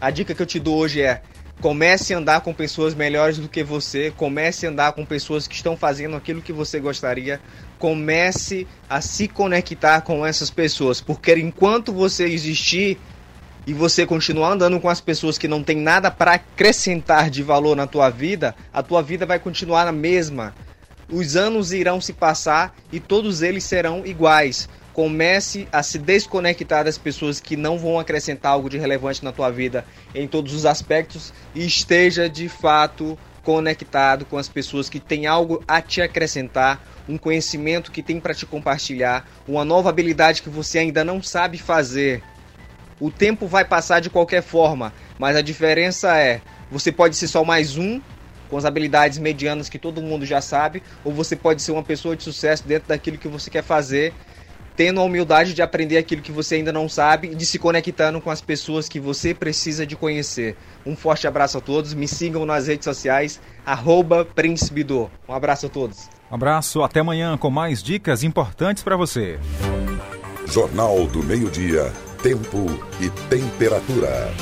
A dica que eu te dou hoje é: comece a andar com pessoas melhores do que você, comece a andar com pessoas que estão fazendo aquilo que você gostaria, comece a se conectar com essas pessoas, porque enquanto você existir e você continuar andando com as pessoas que não tem nada para acrescentar de valor na tua vida, a tua vida vai continuar a mesma. Os anos irão se passar e todos eles serão iguais. Comece a se desconectar das pessoas que não vão acrescentar algo de relevante na tua vida em todos os aspectos e esteja de fato conectado com as pessoas que têm algo a te acrescentar, um conhecimento que tem para te compartilhar, uma nova habilidade que você ainda não sabe fazer. O tempo vai passar de qualquer forma, mas a diferença é: você pode ser só mais um com as habilidades medianas que todo mundo já sabe, ou você pode ser uma pessoa de sucesso dentro daquilo que você quer fazer, tendo a humildade de aprender aquilo que você ainda não sabe e de se conectando com as pessoas que você precisa de conhecer. Um forte abraço a todos, me sigam nas redes sociais, arroba Um abraço a todos. Um abraço, até amanhã com mais dicas importantes para você. Jornal do Meio-Dia Tempo e temperatura.